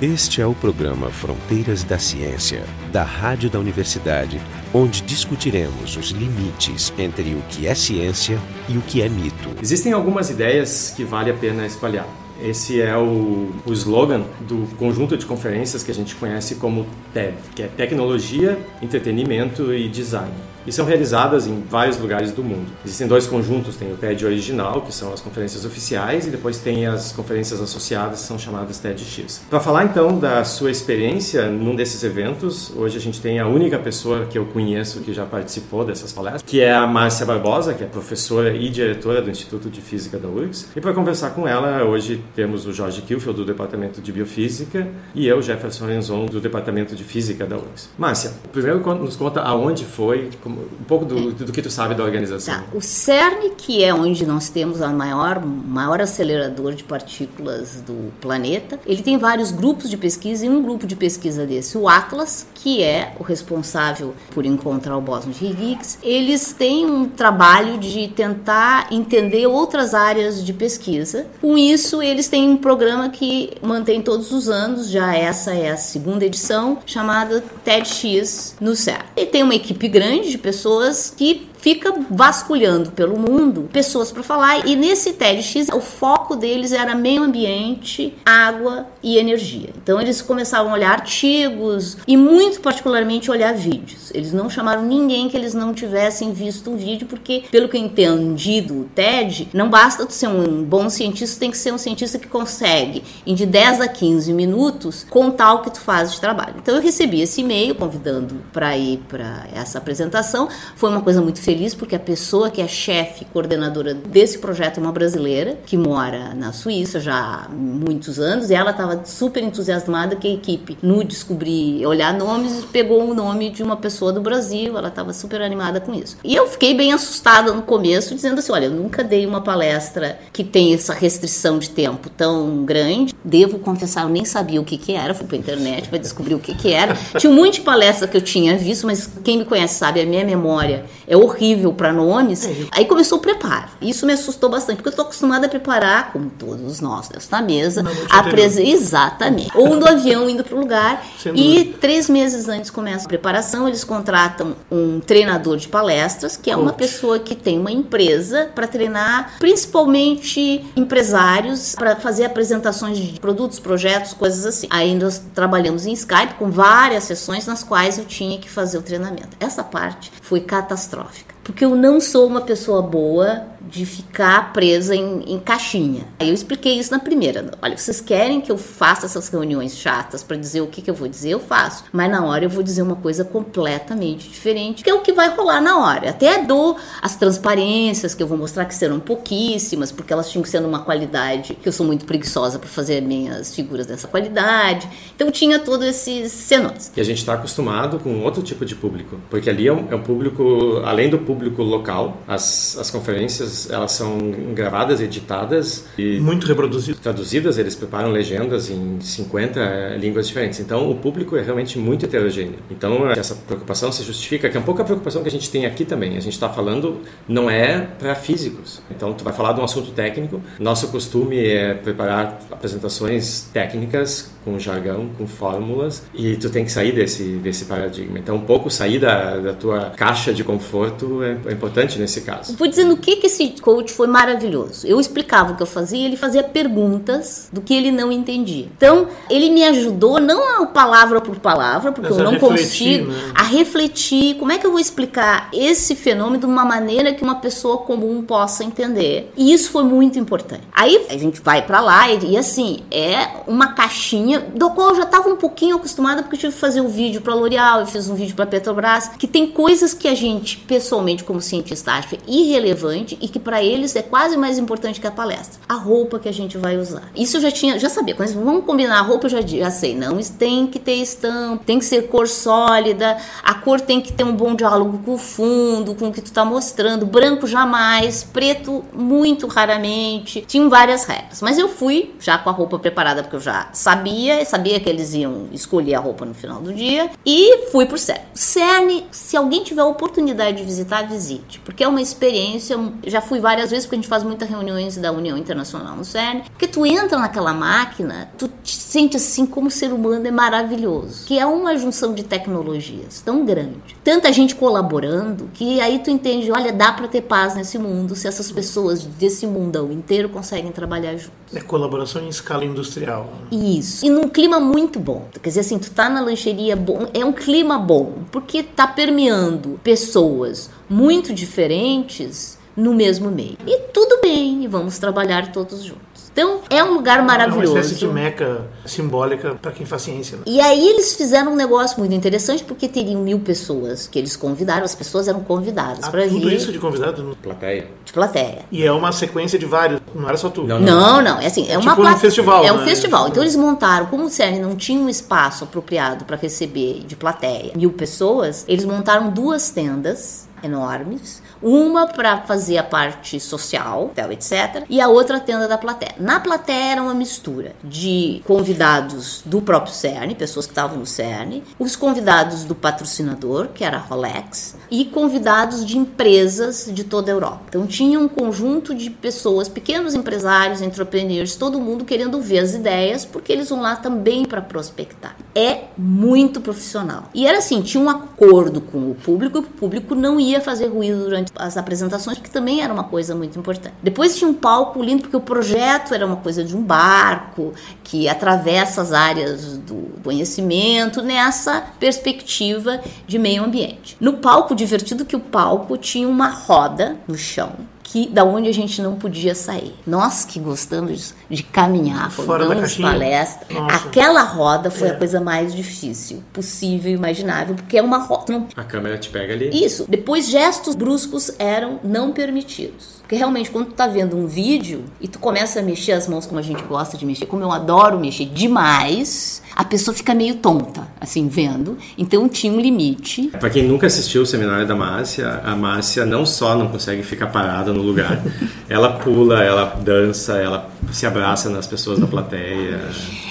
Este é o programa Fronteiras da Ciência, da Rádio da Universidade, onde discutiremos os limites entre o que é ciência e o que é mito. Existem algumas ideias que vale a pena espalhar. Esse é o, o slogan do conjunto de conferências que a gente conhece como TED, que é Tecnologia, Entretenimento e Design e são realizadas em vários lugares do mundo. Existem dois conjuntos, tem o TED original, que são as conferências oficiais, e depois tem as conferências associadas, que são chamadas TEDx. Para falar então da sua experiência num desses eventos, hoje a gente tem a única pessoa que eu conheço que já participou dessas palestras, que é a Márcia Barbosa, que é professora e diretora do Instituto de Física da URGS. E para conversar com ela, hoje temos o Jorge Kilfield, do Departamento de Biofísica, e eu, Jefferson Renzon, do Departamento de Física da URGS. Márcia, primeiro nos conta aonde foi, como um pouco do, do que tu sabe da organização. Tá. O CERN, que é onde nós temos a maior, maior acelerador de partículas do planeta, ele tem vários grupos de pesquisa e um grupo de pesquisa desse, o Atlas, que é o responsável por encontrar o bóson de Higgs, eles têm um trabalho de tentar entender outras áreas de pesquisa. Com isso, eles têm um programa que mantém todos os anos, já essa é a segunda edição, chamada TEDx no CERN. E tem uma equipe grande de pessoas que fica vasculhando pelo mundo pessoas para falar e nesse TEDx o foco deles era meio ambiente, água e energia. Então eles começavam a olhar artigos e muito particularmente olhar vídeos. Eles não chamaram ninguém que eles não tivessem visto um vídeo porque pelo que eu entendi do TED, não basta tu ser um bom cientista, tem que ser um cientista que consegue em de 10 a 15 minutos contar o que tu faz de trabalho. Então eu recebi esse e-mail convidando para ir para essa apresentação. Foi uma coisa muito feliz porque a pessoa que é chefe, coordenadora desse projeto é uma brasileira que mora na Suíça já há muitos anos e ela estava super entusiasmada que a equipe, no descobrir, olhar nomes, pegou o nome de uma pessoa do Brasil, ela estava super animada com isso. E eu fiquei bem assustada no começo, dizendo assim: olha, eu nunca dei uma palestra que tem essa restrição de tempo tão grande. Devo confessar, eu nem sabia o que, que era, fui para internet para descobrir o que, que era. Tinha um monte de palestra que eu tinha visto, mas quem me conhece sabe, a minha memória é horrível horrível para nomes. É. Aí começou o preparo. Isso me assustou bastante, porque eu estou acostumada a preparar, como todos nós nesta mesa, a presa exatamente. Ou no avião indo para o lugar. e três meses antes começa a preparação, eles contratam um treinador de palestras, que é Coach. uma pessoa que tem uma empresa para treinar principalmente empresários para fazer apresentações de produtos, projetos, coisas assim. Aí nós trabalhamos em Skype com várias sessões nas quais eu tinha que fazer o treinamento. Essa parte foi catastrófica porque eu não sou uma pessoa boa de ficar presa em, em caixinha. Aí eu expliquei isso na primeira. Olha, vocês querem que eu faça essas reuniões chatas para dizer o que, que eu vou dizer, eu faço. Mas na hora eu vou dizer uma coisa completamente diferente, que é o que vai rolar na hora. Até dou as transparências, que eu vou mostrar que serão pouquíssimas, porque elas tinham que ser numa qualidade que eu sou muito preguiçosa para fazer minhas figuras dessa qualidade. Então tinha todos esses senões. E a gente está acostumado com outro tipo de público, porque ali é um, é um público, além do público público local. As, as conferências elas são gravadas, editadas e muito reproduzidas, traduzidas. Eles preparam legendas em 50 línguas diferentes. Então o público é realmente muito heterogêneo. Então essa preocupação se justifica que é um pouco a preocupação que a gente tem aqui também. A gente está falando não é para físicos. Então tu vai falar de um assunto técnico. Nosso costume é preparar apresentações técnicas com jargão, com fórmulas e tu tem que sair desse desse paradigma. Então um pouco sair da, da tua caixa de conforto é, é importante nesse caso. Vou dizendo o que, que esse coach foi maravilhoso. Eu explicava o que eu fazia, ele fazia perguntas do que ele não entendia. Então, ele me ajudou, não palavra por palavra, porque Mas eu não consigo, né? a refletir como é que eu vou explicar esse fenômeno de uma maneira que uma pessoa comum possa entender. E isso foi muito importante. Aí a gente vai para lá e, e, assim, é uma caixinha do qual eu já estava um pouquinho acostumada, porque eu tive que fazer um vídeo para L'Oréal, eu fiz um vídeo para Petrobras, que tem coisas que a gente pessoalmente como cientista acha irrelevante e que para eles é quase mais importante que a palestra. A roupa que a gente vai usar. Isso eu já tinha, já sabia. Quando vamos combinar a roupa, eu já, já sei. Não, tem que ter estampa, tem que ser cor sólida, a cor tem que ter um bom diálogo com o fundo, com o que tu tá mostrando. Branco jamais, preto muito raramente. Tinham várias regras. Mas eu fui já com a roupa preparada porque eu já sabia, sabia que eles iam escolher a roupa no final do dia e fui pro CERN. CERN, se alguém tiver a oportunidade de visitar, visite, porque é uma experiência, já já fui várias vezes porque a gente faz muitas reuniões da União Internacional no CERN. Porque tu entra naquela máquina, tu te sente assim como o ser humano é maravilhoso. Que é uma junção de tecnologias tão grande. Tanta gente colaborando que aí tu entende, olha, dá para ter paz nesse mundo se essas pessoas desse mundão inteiro conseguem trabalhar juntos. É colaboração em escala industrial. Isso. E num clima muito bom. Quer dizer assim, tu tá na lancheria bom, é um clima bom, porque tá permeando pessoas muito diferentes no mesmo meio. E tudo bem, e vamos trabalhar todos juntos. Então, é um lugar maravilhoso. É uma espécie de meca simbólica para quem faz ciência. Né? E aí eles fizeram um negócio muito interessante, porque teriam mil pessoas que eles convidaram, as pessoas eram convidadas ah, para vir. Tudo isso de convidados? No... Plateia. De plateia. E é uma sequência de vários, não era só tu. Não, não, não. não. É assim, é, é uma tipo um festival. É um né? festival. Então eles montaram, como o CERN não tinha um espaço apropriado para receber de plateia mil pessoas, eles montaram duas tendas enormes, uma para fazer a parte social, etc, e a outra tenda da plateia. Na plateia era uma mistura de convidados do próprio CERN, pessoas que estavam no CERN, os convidados do patrocinador, que era a Rolex, e convidados de empresas de toda a Europa. Então tinha um conjunto de pessoas, pequenos empresários, entrepreneurs, todo mundo querendo ver as ideias, porque eles vão lá também para prospectar. É muito profissional. E era assim, tinha um acordo com o público, e o público não ia fazer ruído durante as apresentações, porque também era uma coisa muito importante. Depois tinha um palco lindo, porque o projeto era uma coisa de um barco que atravessa as áreas do conhecimento nessa perspectiva de meio ambiente. No palco, divertido que o palco tinha uma roda no chão que da onde a gente não podia sair. Nós que gostamos de caminhar, Fora da damos caixinha. palestra, Nossa. aquela roda foi É. a coisa mais difícil possível, imaginável, porque é uma roda. Não A câmera te pega ali. isso. Depois, gestos bruscos eram não permitidos. Porque realmente, quando tu tá vendo um vídeo e tu começa a mexer as mãos como a gente gosta de mexer, como eu adoro mexer demais, a pessoa fica meio tonta, assim, vendo. Então tinha um limite. Para quem nunca assistiu o seminário da Márcia, a Márcia não só não consegue ficar parada no lugar, ela pula, ela dança, ela se abraça nas pessoas da plateia.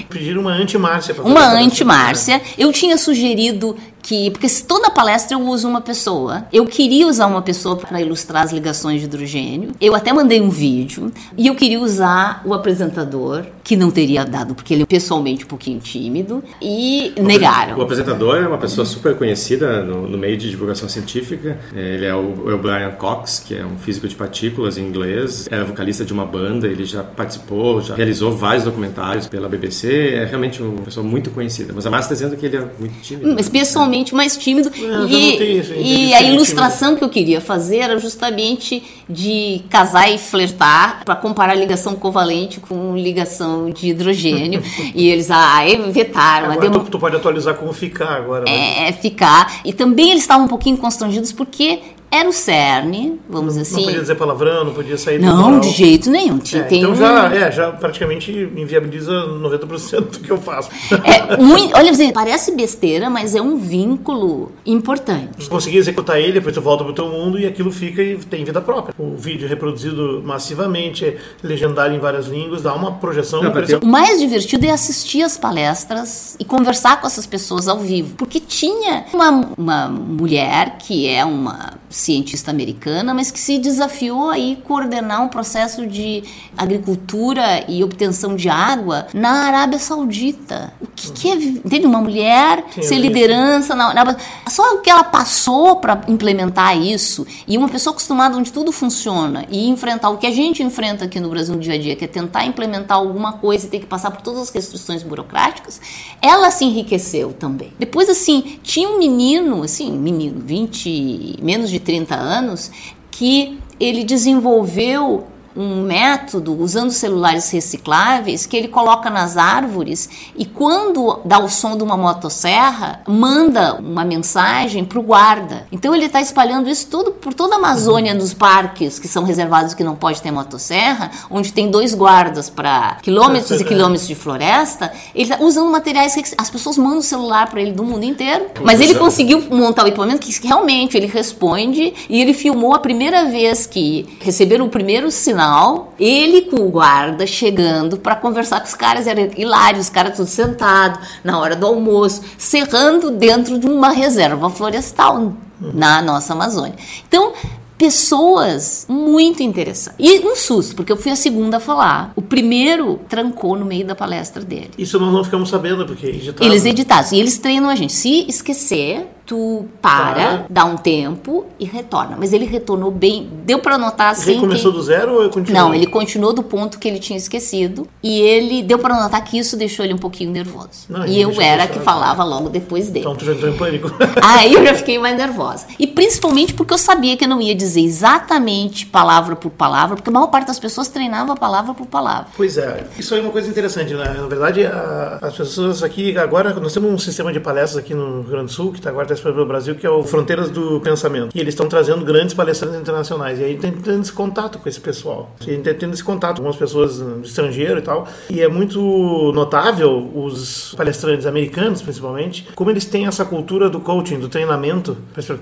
Pediram uma anti-Márcia. pra fazer Uma anti-Márcia. Eu tinha sugerido que, porque se toda palestra eu uso uma pessoa, eu queria usar uma pessoa para ilustrar as ligações de hidrogênio. Eu até mandei um vídeo e eu queria usar o apresentador, que não teria dado, porque ele é pessoalmente um pouquinho tímido, e O negaram. apresentador é uma pessoa super conhecida no, no meio de divulgação científica. Ele é o, é o Brian Cox, que é um físico de partículas em inglês. Era vocalista de uma banda, ele já participou, já realizou vários documentários pela BBC. É realmente uma pessoa muito conhecida. Mas a Márcia está dizendo que ele é muito tímido. Mas pessoalmente mais tímido. já e e a é ilustração que eu queria fazer era justamente de casar e flertar para comparar ligação covalente com ligação de hidrogênio. e eles ah, vetaram. Agora demo- tu, tu pode atualizar como ficar agora. né? é, ficar. E também eles estavam um pouquinho constrangidos porque era o CERN, vamos dizer Não assim. podia dizer palavrão, não podia sair Não, de jeito nenhum. Tinha- É, tem então um- já, é, já praticamente inviabiliza 90% do que eu faço. é um- olha, você, parece besteira, mas é um vínculo importante. Conseguir executar ele, depois tu volta pro teu mundo e aquilo fica e tem vida própria. O vídeo é reproduzido massivamente, é legendado em várias línguas, dá uma projeção. Não, ter- O mais divertido é assistir as palestras e conversar com essas pessoas ao vivo. Porque tinha uma, uma mulher que é uma cientista americana, mas que se desafiou aí coordenar um processo de agricultura e obtenção de água na Arábia Saudita. O que, que é? Uma mulher Sim, ser liderança na Arábia Só o que ela passou para implementar isso e uma pessoa acostumada onde tudo funciona e enfrentar o que a gente enfrenta aqui no Brasil no dia a dia, que é tentar implementar alguma coisa e ter que passar por todas as restrições burocráticas, ela se enriqueceu também. Depois, assim, tinha um menino, assim, menino, 20, menos de 30 anos, que ele desenvolveu um método usando celulares recicláveis que ele coloca nas árvores e quando dá o som de uma motosserra, manda uma mensagem para o guarda. Então ele está espalhando isso tudo por toda a Amazônia nos parques que são reservados que não pode ter motosserra, onde tem dois guardas para quilômetros e quilômetros de floresta. Ele está usando materiais que as pessoas mandam o celular para ele do mundo inteiro, mas ele conseguiu montar o equipamento que realmente ele responde e ele filmou a primeira vez que receberam o primeiro sinal, ele com o guarda chegando para conversar com os caras, era hilário, os caras todos sentados na hora do almoço, serrando dentro de uma reserva florestal na nossa Amazônia. Então, pessoas muito interessantes. E um susto, porque eu fui a segunda a falar. O primeiro trancou no meio da palestra dele. Isso nós não ficamos sabendo, porque editaram. Eles editaram. E eles treinam a gente. Se esquecer, tu para, Tá. dá um tempo e retorna. Mas ele retornou bem. Deu pra notar assim. Ele começou que... do zero ou continuou? Não, ele continuou do ponto que ele tinha esquecido. E ele deu pra notar que isso deixou ele um pouquinho nervoso. Não, e ele eu era que falava logo depois dele. Então tu já entrou em pânico. Aí eu já fiquei mais nervosa. E principalmente porque eu sabia que eu não ia dizer exatamente palavra por palavra, porque a maior parte das pessoas treinava palavra por palavra. Pois é, isso aí é uma coisa interessante, né? Na verdade, a- as pessoas aqui, agora, nós temos um sistema de palestras aqui no Rio Grande do Sul, que tá agora espalhado pelo Brasil, que é o Fronteiras do Pensamento. E eles estão trazendo grandes palestrantes internacionais. E aí tem tendo esse contato com esse pessoal. A gente tem tendo esse contato com algumas pessoas do estrangeiro e tal. E é muito notável os palestrantes americanos, principalmente, como eles têm essa cultura do coaching, do treinamento.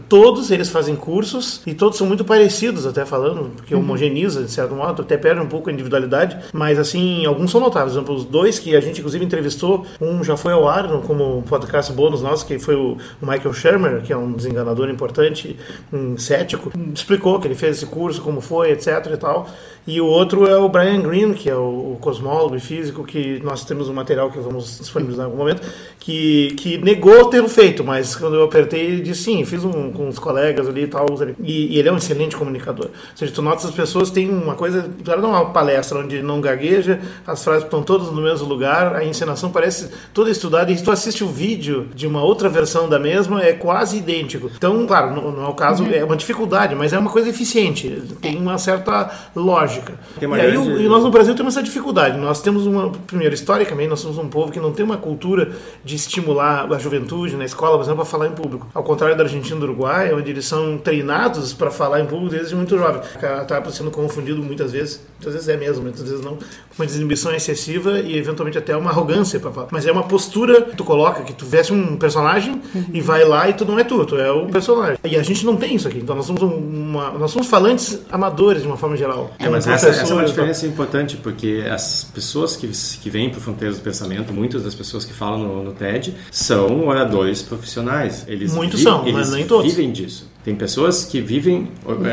Todos eles fazem cursos e todos são muito parecidos, até falando, porque homogeniza, de certo modo, até perde um pouco a individualidade, mas assim, alguns são notáveis. Por exemplo, os dois que a gente inclusive entrevistou, um já foi ao ar como podcast bônus nosso, que foi o Michael Shermer, que é um desenganador importante, um cético, explicou que ele fez esse curso, como foi, etc e tal. E o outro é o Brian Greene, que é o cosmólogo e físico, que nós temos um material que vamos disponibilizar em algum momento, que, que negou ter feito, mas quando eu apertei, ele disse sim, fiz um com os colegas ali e tal. E, e ele é um excelente comunicador. Ou seja, tu nota as pessoas têm uma coisa, tu era uma palestra onde não gagueja, as frases estão todas no mesmo lugar, a encenação parece toda estudada, e tu assiste o vídeo de uma outra versão da mesma, é quase idêntico. Então, claro, não, não é o caso, é uma dificuldade, mas é uma coisa eficiente, tem uma certa lógica. Tem uma e aí, o- e nós no Brasil temos essa dificuldade. Nós temos uma, primeiro, historicamente, nós somos um povo que não tem uma cultura de estimular a juventude na escola, por exemplo, para falar em público. Ao contrário da Argentina e do Uruguai, onde eles são treinados para falar em público desde muito jovem. Acaba sendo confundido muitas vezes, muitas vezes é mesmo, muitas vezes não, uma desinibição excessiva e eventualmente até uma arrogância para falar. Mas é uma postura que tu coloca, que tu veste um personagem e vai lá e tu não é tu, tu é o personagem. E a gente não tem isso aqui. Então nós somos um- uma, nós somos falantes amadores de uma forma geral. É, mas essa, essa é uma diferença importante, porque as pessoas que, que vêm para Fronteiras do Pensamento, muitas das pessoas que falam no, no TED, são oradores profissionais. Eles Muitos são, mas eles nem todos. vivem disso. Tem pessoas que vivem,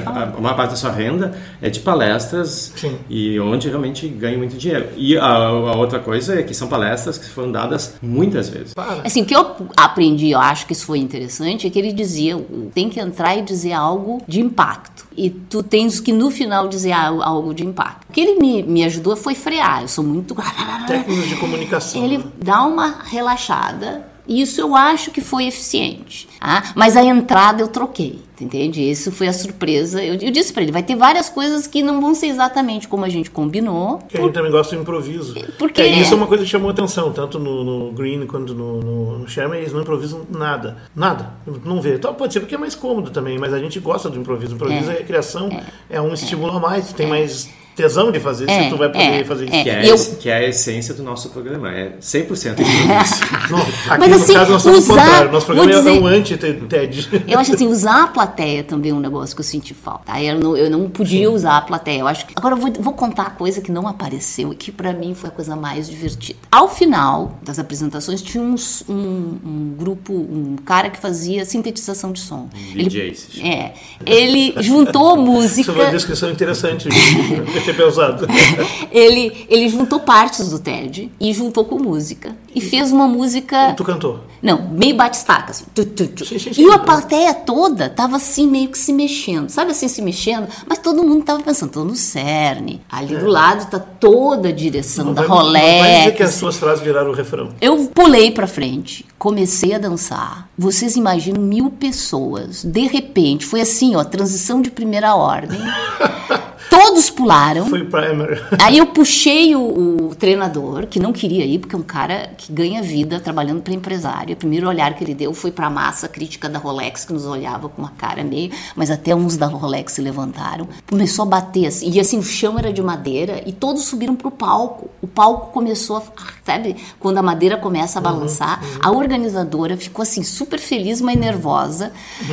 a maior parte da sua renda é de palestras Sim. e onde realmente ganham muito dinheiro. E a, a outra coisa é que são palestras que foram dadas muitas vezes. Assim, o que eu aprendi, eu acho que isso foi interessante, é que ele dizia, tem que entrar e dizer algo de impacto. E tu tens que, no final, dizer al- algo de impacto. O que ele me, me ajudou foi frear. Eu sou muito... Técnicos de comunicação. Ele né? dá uma relaxada. Isso eu acho que foi eficiente. Ah, mas a entrada eu troquei, entende? Isso foi a surpresa. Eu, eu disse pra ele, vai ter várias coisas que não vão ser exatamente como a gente combinou. Que a gente também gosta do improviso. Porque- É, isso é uma coisa que chamou atenção, tanto no, no Green quanto no, no, no Sherman, eles não improvisam nada. Nada. Não vê. Então, pode ser porque é mais cômodo também, mas a gente gosta do improviso. O improviso é, criação, é, um estímulo a mais, tem mais tesão de fazer É, se tu vai poder é, fazer isso. é. Que é, eu- que é a essência do nosso programa. É 100% improviso. Não, aqui Mas, no assim, caso nós somos o usar- contrário. Nosso programa vou é dizer- um anti-TED. Eu acho assim, usar a plateia também é um negócio que eu senti falta. Aí eu não, eu não podia usar a plateia. Eu acho que. Agora eu vou, vou contar a coisa que não apareceu e que pra mim foi a coisa mais divertida. Ao final das apresentações, tinha uns- um, um grupo, um cara que fazia sintetização de som. DJ, se chama. é. Ele juntou Isso é uma música. descrição interessante. Tinha pensado. Ele, ele juntou partes do TED e juntou com música. E fez uma música. Tu cantou. Não, meio batistaca. Assim. Tu, tu, tu. Sim, sim, sim. E a plateia toda tava assim, meio que se mexendo. Sabe assim, se mexendo? Mas todo mundo tava pensando, tô no CERN. Ali do lado tá toda a direção Não da vai, não vai dizer que as Rolex. suas frases viraram o refrão. Eu pulei pra frente, comecei a dançar. Vocês imaginam mil pessoas. De repente, foi assim, ó, transição de primeira ordem. Todos pularam. Foi o primer. Aí eu puxei o, o treinador, que não queria ir, porque é um cara que ganha vida trabalhando para empresário. O primeiro olhar que ele deu foi para a massa crítica da Rolex, que nos olhava com uma cara meio. Mas até uns da Rolex se levantaram. Começou a bater assim. E assim, o chão era de madeira e todos subiram pro palco. o palco começou a, sabe, quando a madeira começa a balançar, uhum, uhum. a organizadora ficou assim super feliz, mas nervosa,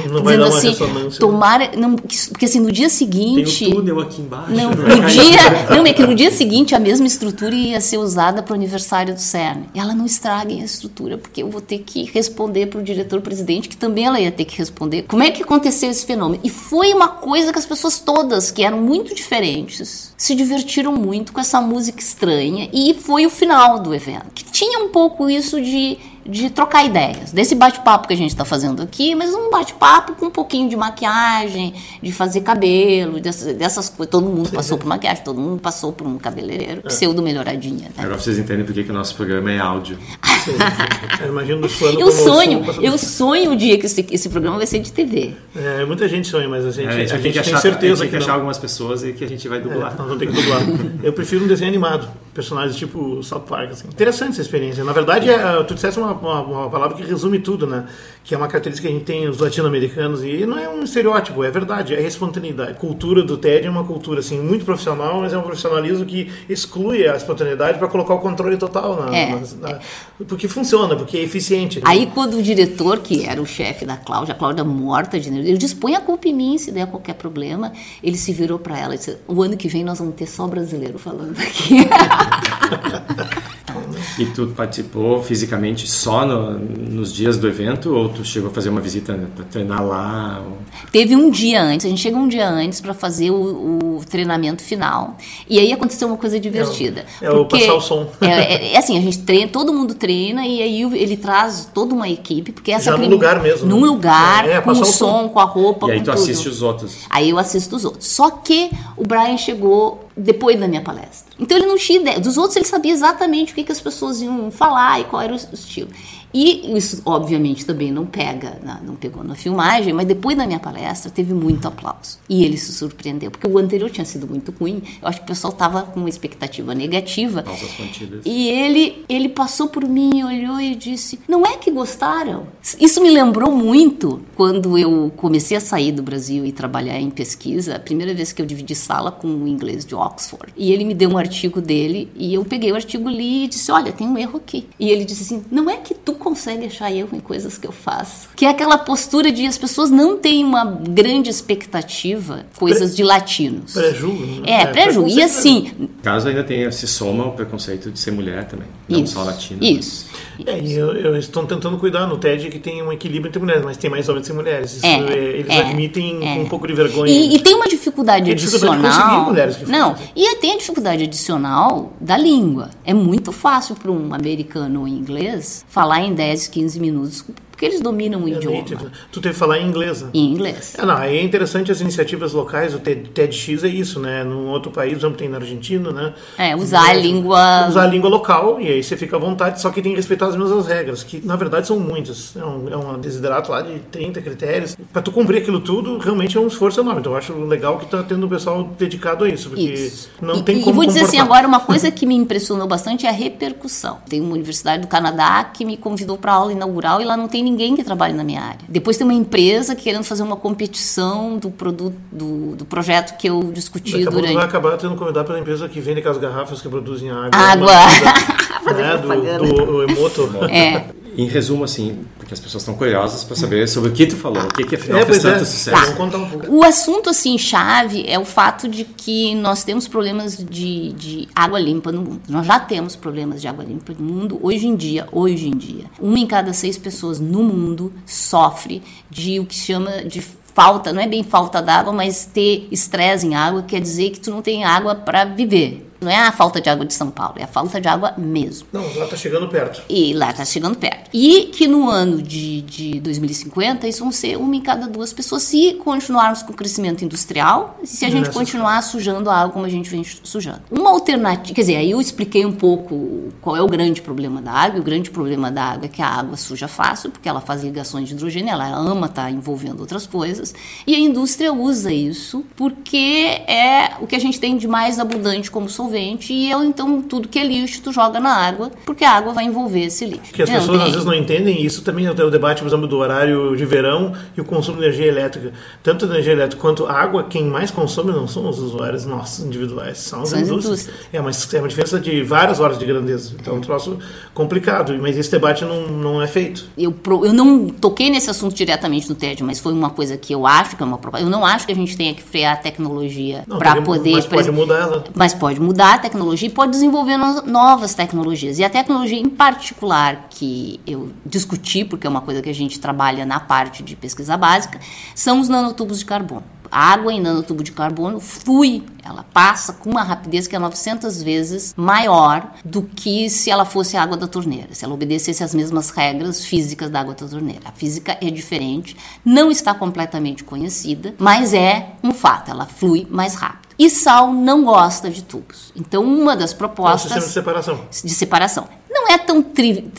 não dizendo assim, tomara, não, porque assim no dia seguinte, tem o túnel aqui embaixo. Não, no dia, não é que no dia seguinte a mesma estrutura ia ser usada para o aniversário do CERN. Ela não estraguem a estrutura, porque eu vou ter que responder para o diretor-presidente, que também ela ia ter que responder. Como é que aconteceu esse fenômeno? E foi uma coisa que as pessoas todas, que eram muito diferentes, se divertiram muito com essa música estranha e foi o final do evento, que tinha um pouco isso de de trocar ideias, desse bate-papo que a gente está fazendo aqui, mas um bate-papo com um pouquinho de maquiagem, de fazer cabelo, dessas, dessas coisas. Todo mundo passou por maquiagem, todo mundo passou por um cabeleireiro, é. pseudo melhoradinha. Né? Agora vocês entendem por que, que o nosso programa é áudio. eu imagino falando Eu sonho, eu sonho o dia que esse, esse programa vai ser de TV. É, muita gente sonha, mas a gente, é, a gente, a gente tem, achar, certeza tem que, que achar algumas pessoas e que a gente vai dublar. É, nós vamos ter que dublar. eu prefiro um desenho animado, personagens tipo South Park. Assim. Interessante essa experiência. Na verdade, é, tu disseste uma, uma, uma palavra que resume tudo, né? Que é uma característica que a gente tem os latino-americanos e não é um estereótipo, é verdade, é espontaneidade. A cultura do TED é uma cultura assim muito profissional, mas é um profissionalismo que exclui a espontaneidade para colocar o controle total na, é. na, na, porque funciona, porque é eficiente. Aí quando o diretor, que era o chefe da Cláudia, a Cláudia morta de ele dispõe a culpa em mim se der qualquer problema, ele se virou para ela e disse: "O ano que vem nós vamos ter só brasileiro falando aqui". E tu participou fisicamente só no, nos dias do evento ou tu chegou a fazer uma visita para treinar lá? Ou... Teve um dia antes, a gente chegou um dia antes para fazer o, o, treinamento final. E aí aconteceu uma coisa divertida. É, o, é porque, o passar o som. É, é, é, assim, a gente treina, todo mundo treina e aí ele traz toda uma equipe, porque essa Já no lugar mesmo. Num né? lugar, é, com o som, som, com a roupa, E aí tu tudo. assiste os outros. Aí eu assisto os outros. Só que o Brian chegou depois da minha palestra. Então ele não tinha ideia. Dos outros ele sabia exatamente o que, que as pessoas iam falar e qual era o estilo. E isso, obviamente, também não pega, não pegou na filmagem, mas depois da minha palestra teve muito aplauso. E ele se surpreendeu, porque o anterior tinha sido muito ruim. Eu acho que o pessoal estava com uma expectativa negativa. E ele, ele passou por mim, olhou e disse: Não é que gostaram? Isso me lembrou muito quando eu comecei a sair do Brasil e trabalhar em pesquisa, a primeira vez que eu dividi sala com o inglês de Oxford. E ele me deu um artigo dele e eu peguei o artigo ali e disse: Olha, tem um erro aqui. E ele disse assim: Não é que tu consegue achar erro em coisas que eu faço. Que é aquela postura de as pessoas não têm uma grande expectativa, coisas Pre de latinos. Prejuízo. Né? É, é prejuízo. E assim. No caso, ainda tem, se soma o preconceito de ser mulher também, não isso, só latino. Isso. É, e eu, eu estou tentando cuidar no TED que tem um equilíbrio entre mulheres, mas tem mais homens e mulheres. Isso, é, é, eles é, admitem é. com um pouco de vergonha. E, e tem uma dificuldade adicional. Dificuldade mulheres que não, e tem a dificuldade adicional da língua. É muito fácil para um americano ou inglês falar em 10, 15 minutos porque eles dominam o é idioma. Tu teve que falar em inglês. Né? Em inglês. É, não, é interessante as iniciativas locais, o TEDx é isso, né? Num outro país, exemplo, tem na Argentina, né? É, usar a língua... Usar a língua local, e aí você fica à vontade, só que tem que respeitar as mesmas regras, que na verdade são muitas. É um, é um desiderato lá de 30 critérios. Para tu cumprir aquilo tudo, realmente é um esforço enorme. Então eu acho legal que tá tendo o pessoal dedicado a isso, porque isso. não e, tem e como E vou dizer comportar. assim, agora uma coisa que me impressionou bastante é a repercussão. Tem uma universidade do Canadá que me convidou para aula inaugural e lá não tem ninguém que trabalhe na minha área. Depois tem uma empresa querendo fazer uma competição do produto, do, do projeto que eu discuti Daqui durante. vai acabar tendo convidado pela empresa que vende aquelas garrafas que produzem água. Água. né, do, do, do Emoto. É. Em resumo, assim, porque as pessoas estão curiosas para saber sobre o que tu falou, o que, que afinal É, fez é. tanto sucesso. Vamos contar um pouco. O assunto, assim, chave é o fato de que nós temos problemas de, de água limpa no mundo. Nós já temos problemas de água limpa no mundo hoje em dia. Hoje em dia. Uma em cada seis pessoas no mundo sofre de o que se chama de falta, não é bem falta d'água, mas ter estresse em água quer dizer que tu não tem água para viver. Não é a falta de água de São Paulo, é a falta de água mesmo. Não, lá está chegando perto. E lá está chegando perto. E que no ano de, de 2050, isso vão ser uma em cada duas pessoas, se continuarmos com o crescimento industrial e se a gente Nessa continuar sujando a água como a gente vem sujando. Uma alternativa, quer dizer, aí eu expliquei um pouco qual é o grande problema da água. O grande problema da água é que a água suja fácil, porque ela faz ligações de hidrogênio, ela ama estar envolvendo outras coisas. E a indústria usa isso porque é o que a gente tem de mais abundante como solvente e eu, então, tudo que é lixo tu joga na água, porque a água vai envolver esse lixo. Que as Não, pessoas tem- às vezes não entendem, isso também é o debate, por exemplo, do horário de verão e o consumo de energia elétrica. Tanto de energia elétrica quanto água, quem mais consome não são os usuários nossos individuais, são as São as indústrias. indústrias. É uma, é uma diferença de várias horas de grandeza. Então é um troço complicado, mas esse debate não, não é feito. Eu, eu não toquei nesse assunto diretamente no TED, mas foi uma coisa que eu acho que é uma. Eu não acho que a gente tenha que frear a tecnologia para pode- poder. mas pode mudar ela. Mas pode mudar a tecnologia e pode desenvolver no- novas tecnologias. E a tecnologia em particular que eu discuti, porque é uma coisa que a gente trabalha na parte de pesquisa básica, são os nanotubos de carbono. A água em nanotubo de carbono flui, ela passa com uma rapidez que é 900 vezes maior do que se ela fosse a água da torneira, se ela obedecesse às mesmas regras físicas da água da torneira. A física é diferente, não está completamente conhecida, mas é um fato, ela flui mais rápido. E sal não gosta de tubos. Então, uma das É um propostas sistema de separação. de separação. Não é tão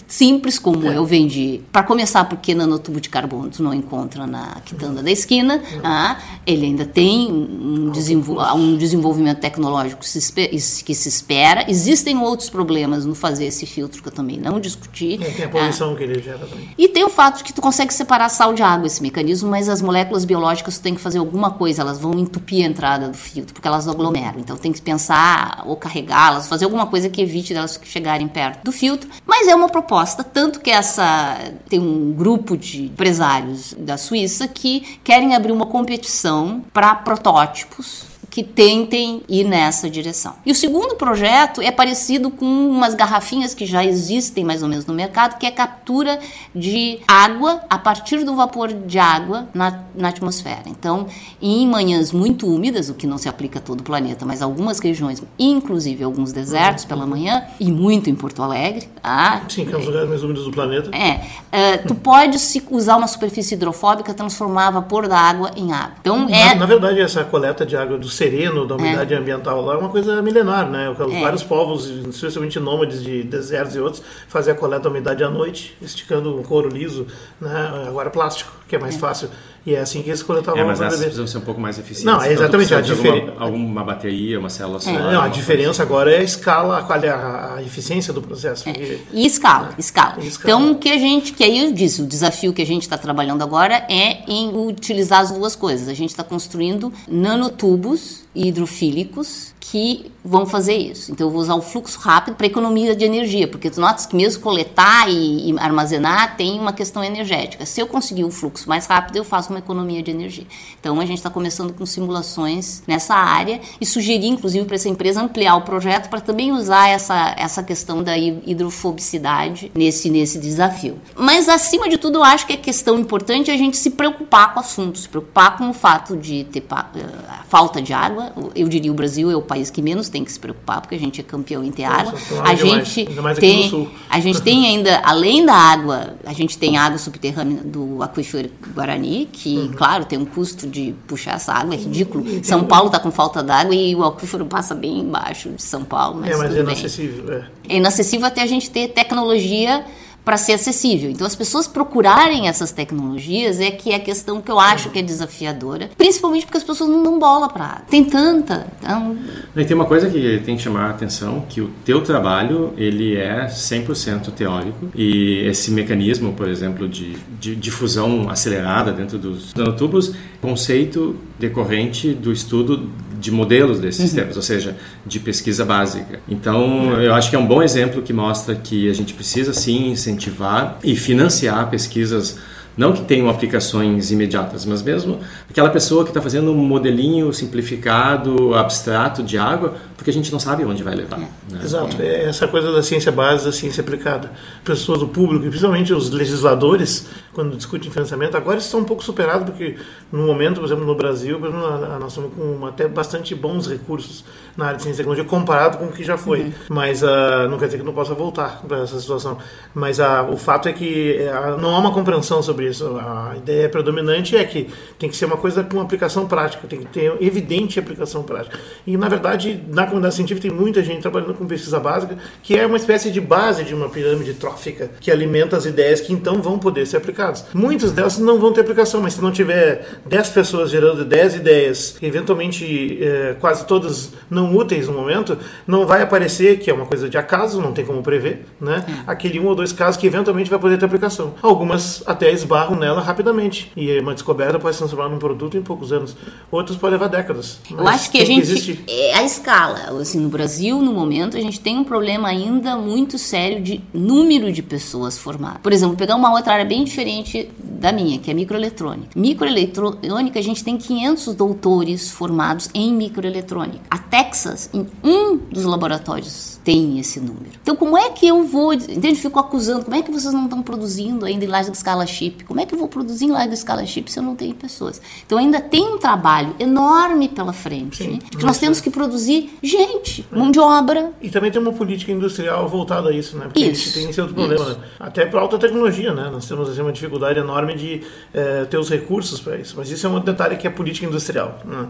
simples como eu vendi. Para começar, porque nanotubo de carbono tu não encontra na quitanda da esquina. ah, ele ainda tem um, desenvol- um desenvolvimento tecnológico que se espera. Existem outros problemas no fazer esse filtro que eu também não discuti. É, tem a ah, poluição que ele gera também. e tem o fato de que tu consegue separar sal de água, esse mecanismo, mas as moléculas biológicas tu tem que fazer alguma coisa, elas vão entupir a entrada do filtro, porque elas aglomeram. Então tem que pensar ou carregá-las, fazer alguma coisa que evite delas chegarem perto do filtro. Mas é uma proposta, tanto que essa tem um grupo de empresários da Suíça que querem abrir uma competição para protótipos que tentem ir nessa direção. E o segundo projeto é parecido com umas garrafinhas que já existem mais ou menos no mercado, que é captura de água a partir do vapor de água na, na atmosfera. Então, em manhãs muito úmidas, o que não se aplica a todo o planeta, mas algumas regiões, inclusive alguns desertos pela manhã, e muito em Porto Alegre, ah, Sim, que é um dos lugares mais úmidos do planeta. é, é, tu pode se usar uma superfície hidrofóbica transformar vapor da água em água. Então é Na, na verdade, essa coleta de água do sereno, da umidade ambiental lá, é uma coisa milenar, né? É. Vários povos, especialmente nômades de desertos e outros, faziam a coleta da umidade à noite, esticando um couro liso, né? Agora plástico, que é mais fácil. E é assim que eles coletavam É, mas a essas bebê. precisam ser um pouco mais eficientes. Não, é exatamente, a diferen- alguma, alguma bateria, uma célula solar. Não, a diferença agora é a escala, a, a, a eficiência do processo. porque- E escala, escala. E escala. Então, o que a gente, que aí eu disse, o desafio que a gente está trabalhando agora é em utilizar as duas coisas. A gente está construindo nanotubos hidrofílicos que vão fazer isso. Então, eu vou usar o fluxo rápido para economia de energia, porque tu notas que mesmo coletar e, e armazenar tem uma questão energética. Se eu conseguir o fluxo mais rápido, eu faço uma economia de energia. Então, a gente está começando com simulações nessa área e sugerir, inclusive, para essa empresa ampliar o projeto para também usar essa, essa questão da hi- hidrofobicidade nesse, nesse desafio. Mas, acima de tudo, eu acho que a questão importante é a gente se preocupar com o assunto, se preocupar com o fato de ter eh, falta de água. Eu diria o Brasil é o país que menos tem que se preocupar, porque a gente é campeão em água. A gente mais tem, a gente tem ainda, além da água, a gente tem água subterrânea do aquífero Guarani, que, Uhum. claro, tem um custo de puxar essa água, é ridículo. São Paulo está com falta d'água e o aquífero passa bem embaixo de São Paulo, mas é, mas é inacessível. É. É inacessível até a gente ter tecnologia para ser acessível. Então, as pessoas procurarem essas tecnologias é que é a questão que eu acho que é desafiadora, principalmente porque as pessoas não dão bola para. Tem tanta. Então, E tem uma coisa que tem que chamar a atenção, que o teu trabalho, ele é 100% teórico e esse mecanismo, por exemplo, de, de difusão acelerada dentro dos nanotubos, conceito decorrente do estudo de modelos desses sistemas, ou seja, de pesquisa básica. Então, eu acho que é um bom exemplo que mostra que a gente precisa sim incentivar e financiar pesquisas não que tenham aplicações imediatas, mas mesmo aquela pessoa que está fazendo um modelinho simplificado, abstrato de água, porque a gente não sabe onde vai levar. né? Exato, é essa coisa da ciência base, da ciência aplicada. Pessoas do público, e principalmente os legisladores, quando discutem financiamento, agora estão um pouco superados, porque no momento, por exemplo, no Brasil, exemplo, nós estamos com até bastante bons recursos na área de ciência e tecnologia, comparado com o que já foi. Mas ah, não quer dizer que não possa voltar para essa situação. Mas ah, o fato é que ah, não há uma compreensão sobre eles, a ideia predominante é que tem que ser uma coisa com aplicação prática, tem que ter evidente aplicação prática. E, na verdade, na comunidade científica tem muita gente trabalhando com pesquisa básica, que é uma espécie de base de uma pirâmide trófica que alimenta as ideias que então vão poder ser aplicadas. Muitas delas não vão ter aplicação, mas se não tiver 10 pessoas gerando 10 ideias, eventualmente é, quase todas não úteis no momento, não vai aparecer que é uma coisa de acaso, não tem como prever, né? É. Aquele um ou dois casos que eventualmente vai poder ter aplicação. Algumas até esbarram nela rapidamente e uma descoberta pode se transformar num produto em poucos anos. Outros podem levar décadas. Eu acho que a gente é a escala, assim, no Brasil no momento a gente tem um problema ainda muito sério de número de pessoas formadas. Por exemplo, pegar uma outra área bem diferente da minha, que é microeletrônica. Microeletrônica a gente tem 500 doutores formados em microeletrônica. A Texas, em um dos laboratórios, tem esse número. Então, como é que eu vou. Entende? Fico acusando, como é que vocês não estão produzindo ainda em larga escala chip? Como é que eu vou produzir em larga escala chip se eu não tenho pessoas? Então, ainda tem um trabalho enorme pela frente. Sim, que nós temos que produzir gente, é. mão de obra. E também tem uma política industrial voltada a isso, né? Porque isso, tem esse outro problema, né? Até para alta tecnologia, né? Nós temos assim, uma dificuldade enorme de é, ter os recursos para isso. Mas isso é um detalhe que é política industrial. Né?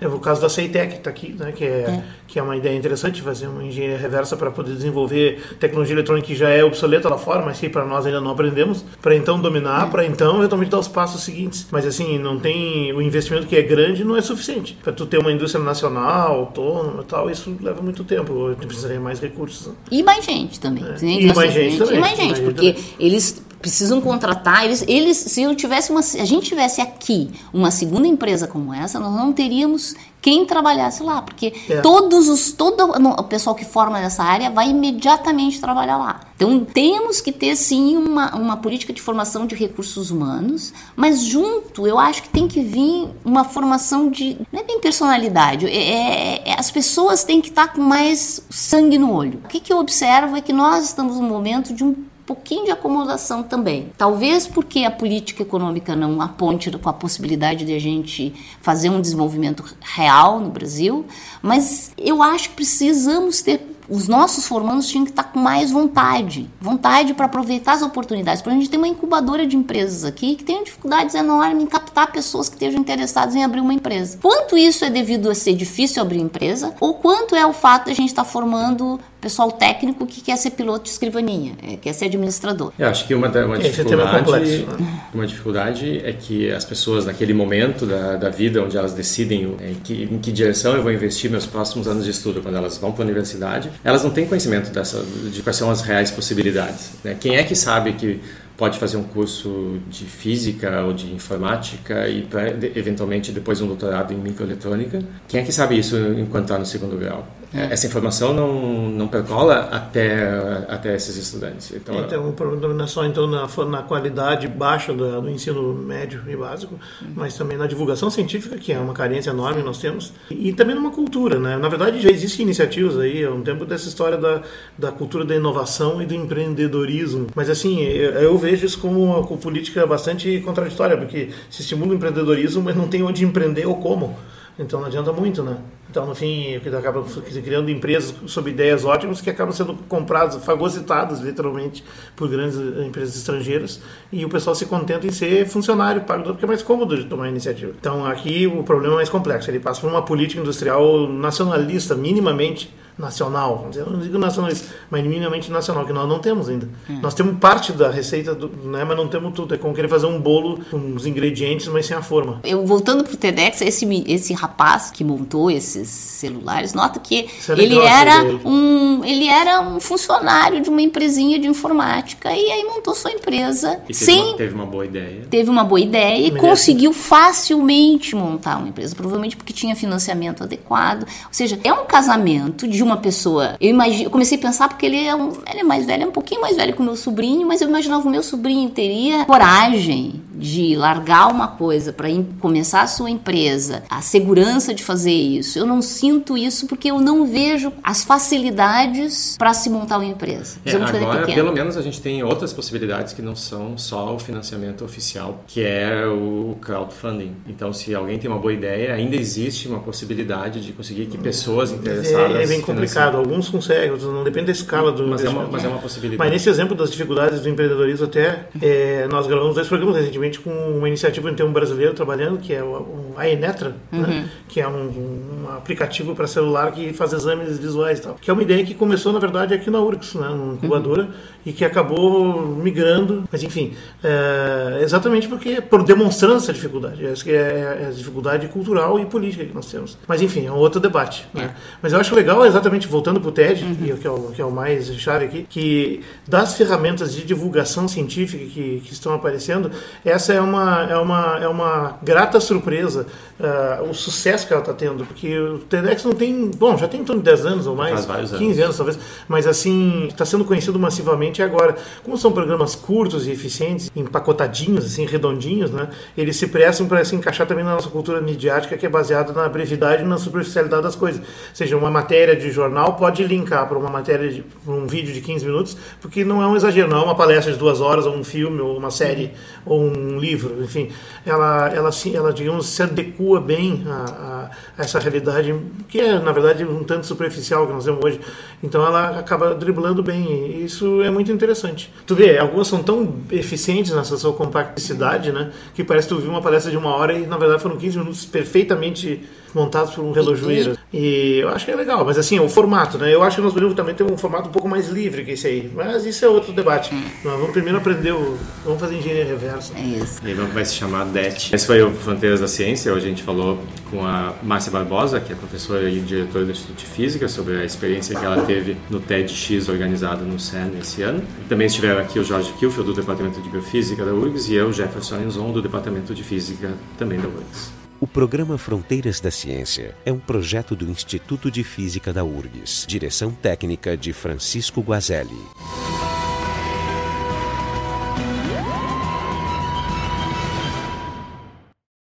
É. é o caso da Ceitec, que está aqui, né? que, é, é, que é uma ideia interessante, fazer uma engenharia reversa para poder desenvolver tecnologia eletrônica que já é obsoleta lá fora, mas que para nós ainda não aprendemos, para então dominar. Para então eventualmente dar os passos seguintes. Mas assim, não tem o investimento que é grande não é suficiente. Para tu ter uma indústria nacional, autônoma e tal, isso leva muito tempo. Tu precisaria mais recursos. Né? E mais gente também. É. E mais gente, também. E mais gente, porque eles precisam contratar. Eles, eles, se eu tivesse uma, a gente tivesse aqui uma segunda empresa como essa, nós não teríamos quem trabalhasse lá, porque é. todos os todo o pessoal que forma nessa área vai imediatamente trabalhar lá. Então temos que ter sim uma, uma política de formação de recursos humanos, mas junto eu acho que tem que vir uma formação de não é bem personalidade, é, é, é as pessoas têm que estar com mais sangue no olho. O que, que eu observo é que nós estamos num momento de um pouquinho de acomodação também. Talvez porque a política econômica não aponte com a possibilidade de a gente fazer um desenvolvimento real no Brasil, mas eu acho que precisamos ter os nossos formandos tinham que estar com mais vontade, vontade para aproveitar as oportunidades. Porque a gente tem uma incubadora de empresas aqui que tem dificuldades enormes em captar pessoas que estejam interessadas em abrir uma empresa. Quanto isso é devido a ser difícil abrir empresa, ou quanto é o fato de a gente estar formando pessoal técnico que quer ser piloto de escrivaninha, é, quer ser administrador. Eu acho que uma, uma dificuldade, uma dificuldade é que as pessoas naquele momento da, da vida onde elas decidem em que, em que direção eu vou investir meus próximos anos de estudo, quando elas vão para a universidade, elas não têm conhecimento dessa, de quais são as reais possibilidades. Né? Quem é que sabe que pode fazer um curso de física ou de informática e eventualmente depois um doutorado em microeletrônica? Quem é que sabe isso enquanto está no segundo grau? É. Essa informação não, não percola até, até esses estudantes. Então, então o problema não é só então, na, na qualidade baixa do, do, ensino médio e básico, mas também na divulgação científica, que é uma carência enorme que nós temos, e, e também numa cultura. Né? Na verdade, já existem iniciativas aí há um tempo dessa história da, da cultura da inovação e do empreendedorismo. Mas assim, eu, eu vejo isso como uma política bastante contraditória, porque se estimula o empreendedorismo, mas não tem onde empreender ou como. Então não adianta muito, né? Então, no fim, acaba criando empresas sob ideias ótimas que acabam sendo compradas, fagocitadas, literalmente, por grandes eh, empresas estrangeiras. E o pessoal se contenta em ser funcionário, pago porque é mais cômodo de tomar iniciativa. Então, aqui o problema é mais complexo. Ele passa por uma política industrial nacionalista, minimamente nacional, eu não digo nacionalista, mas minimamente nacional, que nós não temos ainda. Hum. Nós temos parte da receita, do, né, mas não temos tudo. É como querer fazer um bolo com os ingredientes, mas sem a forma. Eu voltando pro TEDx, esse, esse rapaz que montou esses celulares, nota que é ele era um ele era um funcionário de uma empresinha de informática e aí montou sua empresa e teve sem uma, teve uma boa ideia. Teve uma boa ideia e conseguiu facilmente montar uma empresa, provavelmente porque tinha financiamento adequado. Ou seja, é um casamento de uma pessoa. Eu imagino, eu comecei a pensar porque ele é, um, ele é mais velho, é um pouquinho mais velho que o meu sobrinho, mas eu imaginava o meu sobrinho teria coragem de largar uma coisa para começar a sua empresa, a segurança de fazer isso, eu não sinto isso porque eu não vejo as facilidades para se montar uma empresa. É, agora, pelo menos, a gente tem outras possibilidades que não são só o financiamento oficial, que é o crowdfunding. Então, se alguém tem uma boa ideia, ainda existe uma possibilidade de conseguir que pessoas interessadas. É, é bem complicado. Alguns conseguem, outros não depende da escala do. Mas, é uma, mas é uma possibilidade. Mas nesse exemplo das dificuldades do empreendedorismo, até é, nós gravamos dois programas recentemente com uma iniciativa de ter um brasileiro trabalhando, que é o, a Enetra, né? uhum. né? que é um, um aplicativo para celular que faz exames visuais e tal. Que é uma ideia que começou, na verdade, aqui na URGS, né? numa incubadora, uhum. e que acabou migrando. Mas, enfim, é, exatamente porque por demonstrando essa dificuldade. Essa é, é a dificuldade cultural e política que nós temos. Mas, enfim, é um outro debate. Né? É. Mas eu acho legal, exatamente voltando para o TED, uhum. que, é o, que é o mais chave aqui, que das ferramentas de divulgação científica que, que estão aparecendo, essa é uma, é uma, é uma grata surpresa uh, o sucesso que ela está tendo, porque o TEDx não tem, bom, já tem em torno de 10 anos ou mais, 15 anos. anos talvez, mas assim, está sendo conhecido massivamente agora. Como são programas curtos e eficientes, empacotadinhos, assim, redondinhos, né, eles se prestam para se encaixar também na nossa cultura midiática, que é baseada na brevidade e na superficialidade das coisas. Ou seja, uma matéria de jornal pode linkar para uma matéria, de, um vídeo de 15 minutos, porque não é um exagero, não é uma palestra de duas horas, ou um filme, ou uma série, ou um livro, enfim. Ela, ela, ela digamos, se adequa bem a, a, essa realidade, que é, na verdade, um tanto superficial que nós temos hoje. Então ela acaba driblando bem, e isso é muito interessante. Tu vê, algumas são tão eficientes nessa sua compacticidade, né, que parece que tu viu uma palestra de uma hora e, na verdade, foram 15 minutos perfeitamente montados por um relojoeiro. E eu acho que é legal, mas assim, o formato, né? Eu acho que nós podemos também ter um formato um pouco mais livre que esse aí. Mas isso é outro debate. Vamos primeiro aprender o. Vamos fazer engenharia reversa. É isso. E vai se chamar DET. Esse foi o Fronteiras da Ciência. Hoje a gente falou com a Márcia Barbosa, que é professora e diretora do Instituto de Física, sobre a experiência que ela teve no TEDx organizado no CERN esse ano. Também estiveram aqui o Jorge Kilfield, do Departamento de Biofísica da URGS, e eu, Jefferson Enzon, do Departamento de Física também da URGS. O programa Fronteiras da Ciência é um projeto do Instituto de Física da URGS, direção técnica de Francisco Guazelli.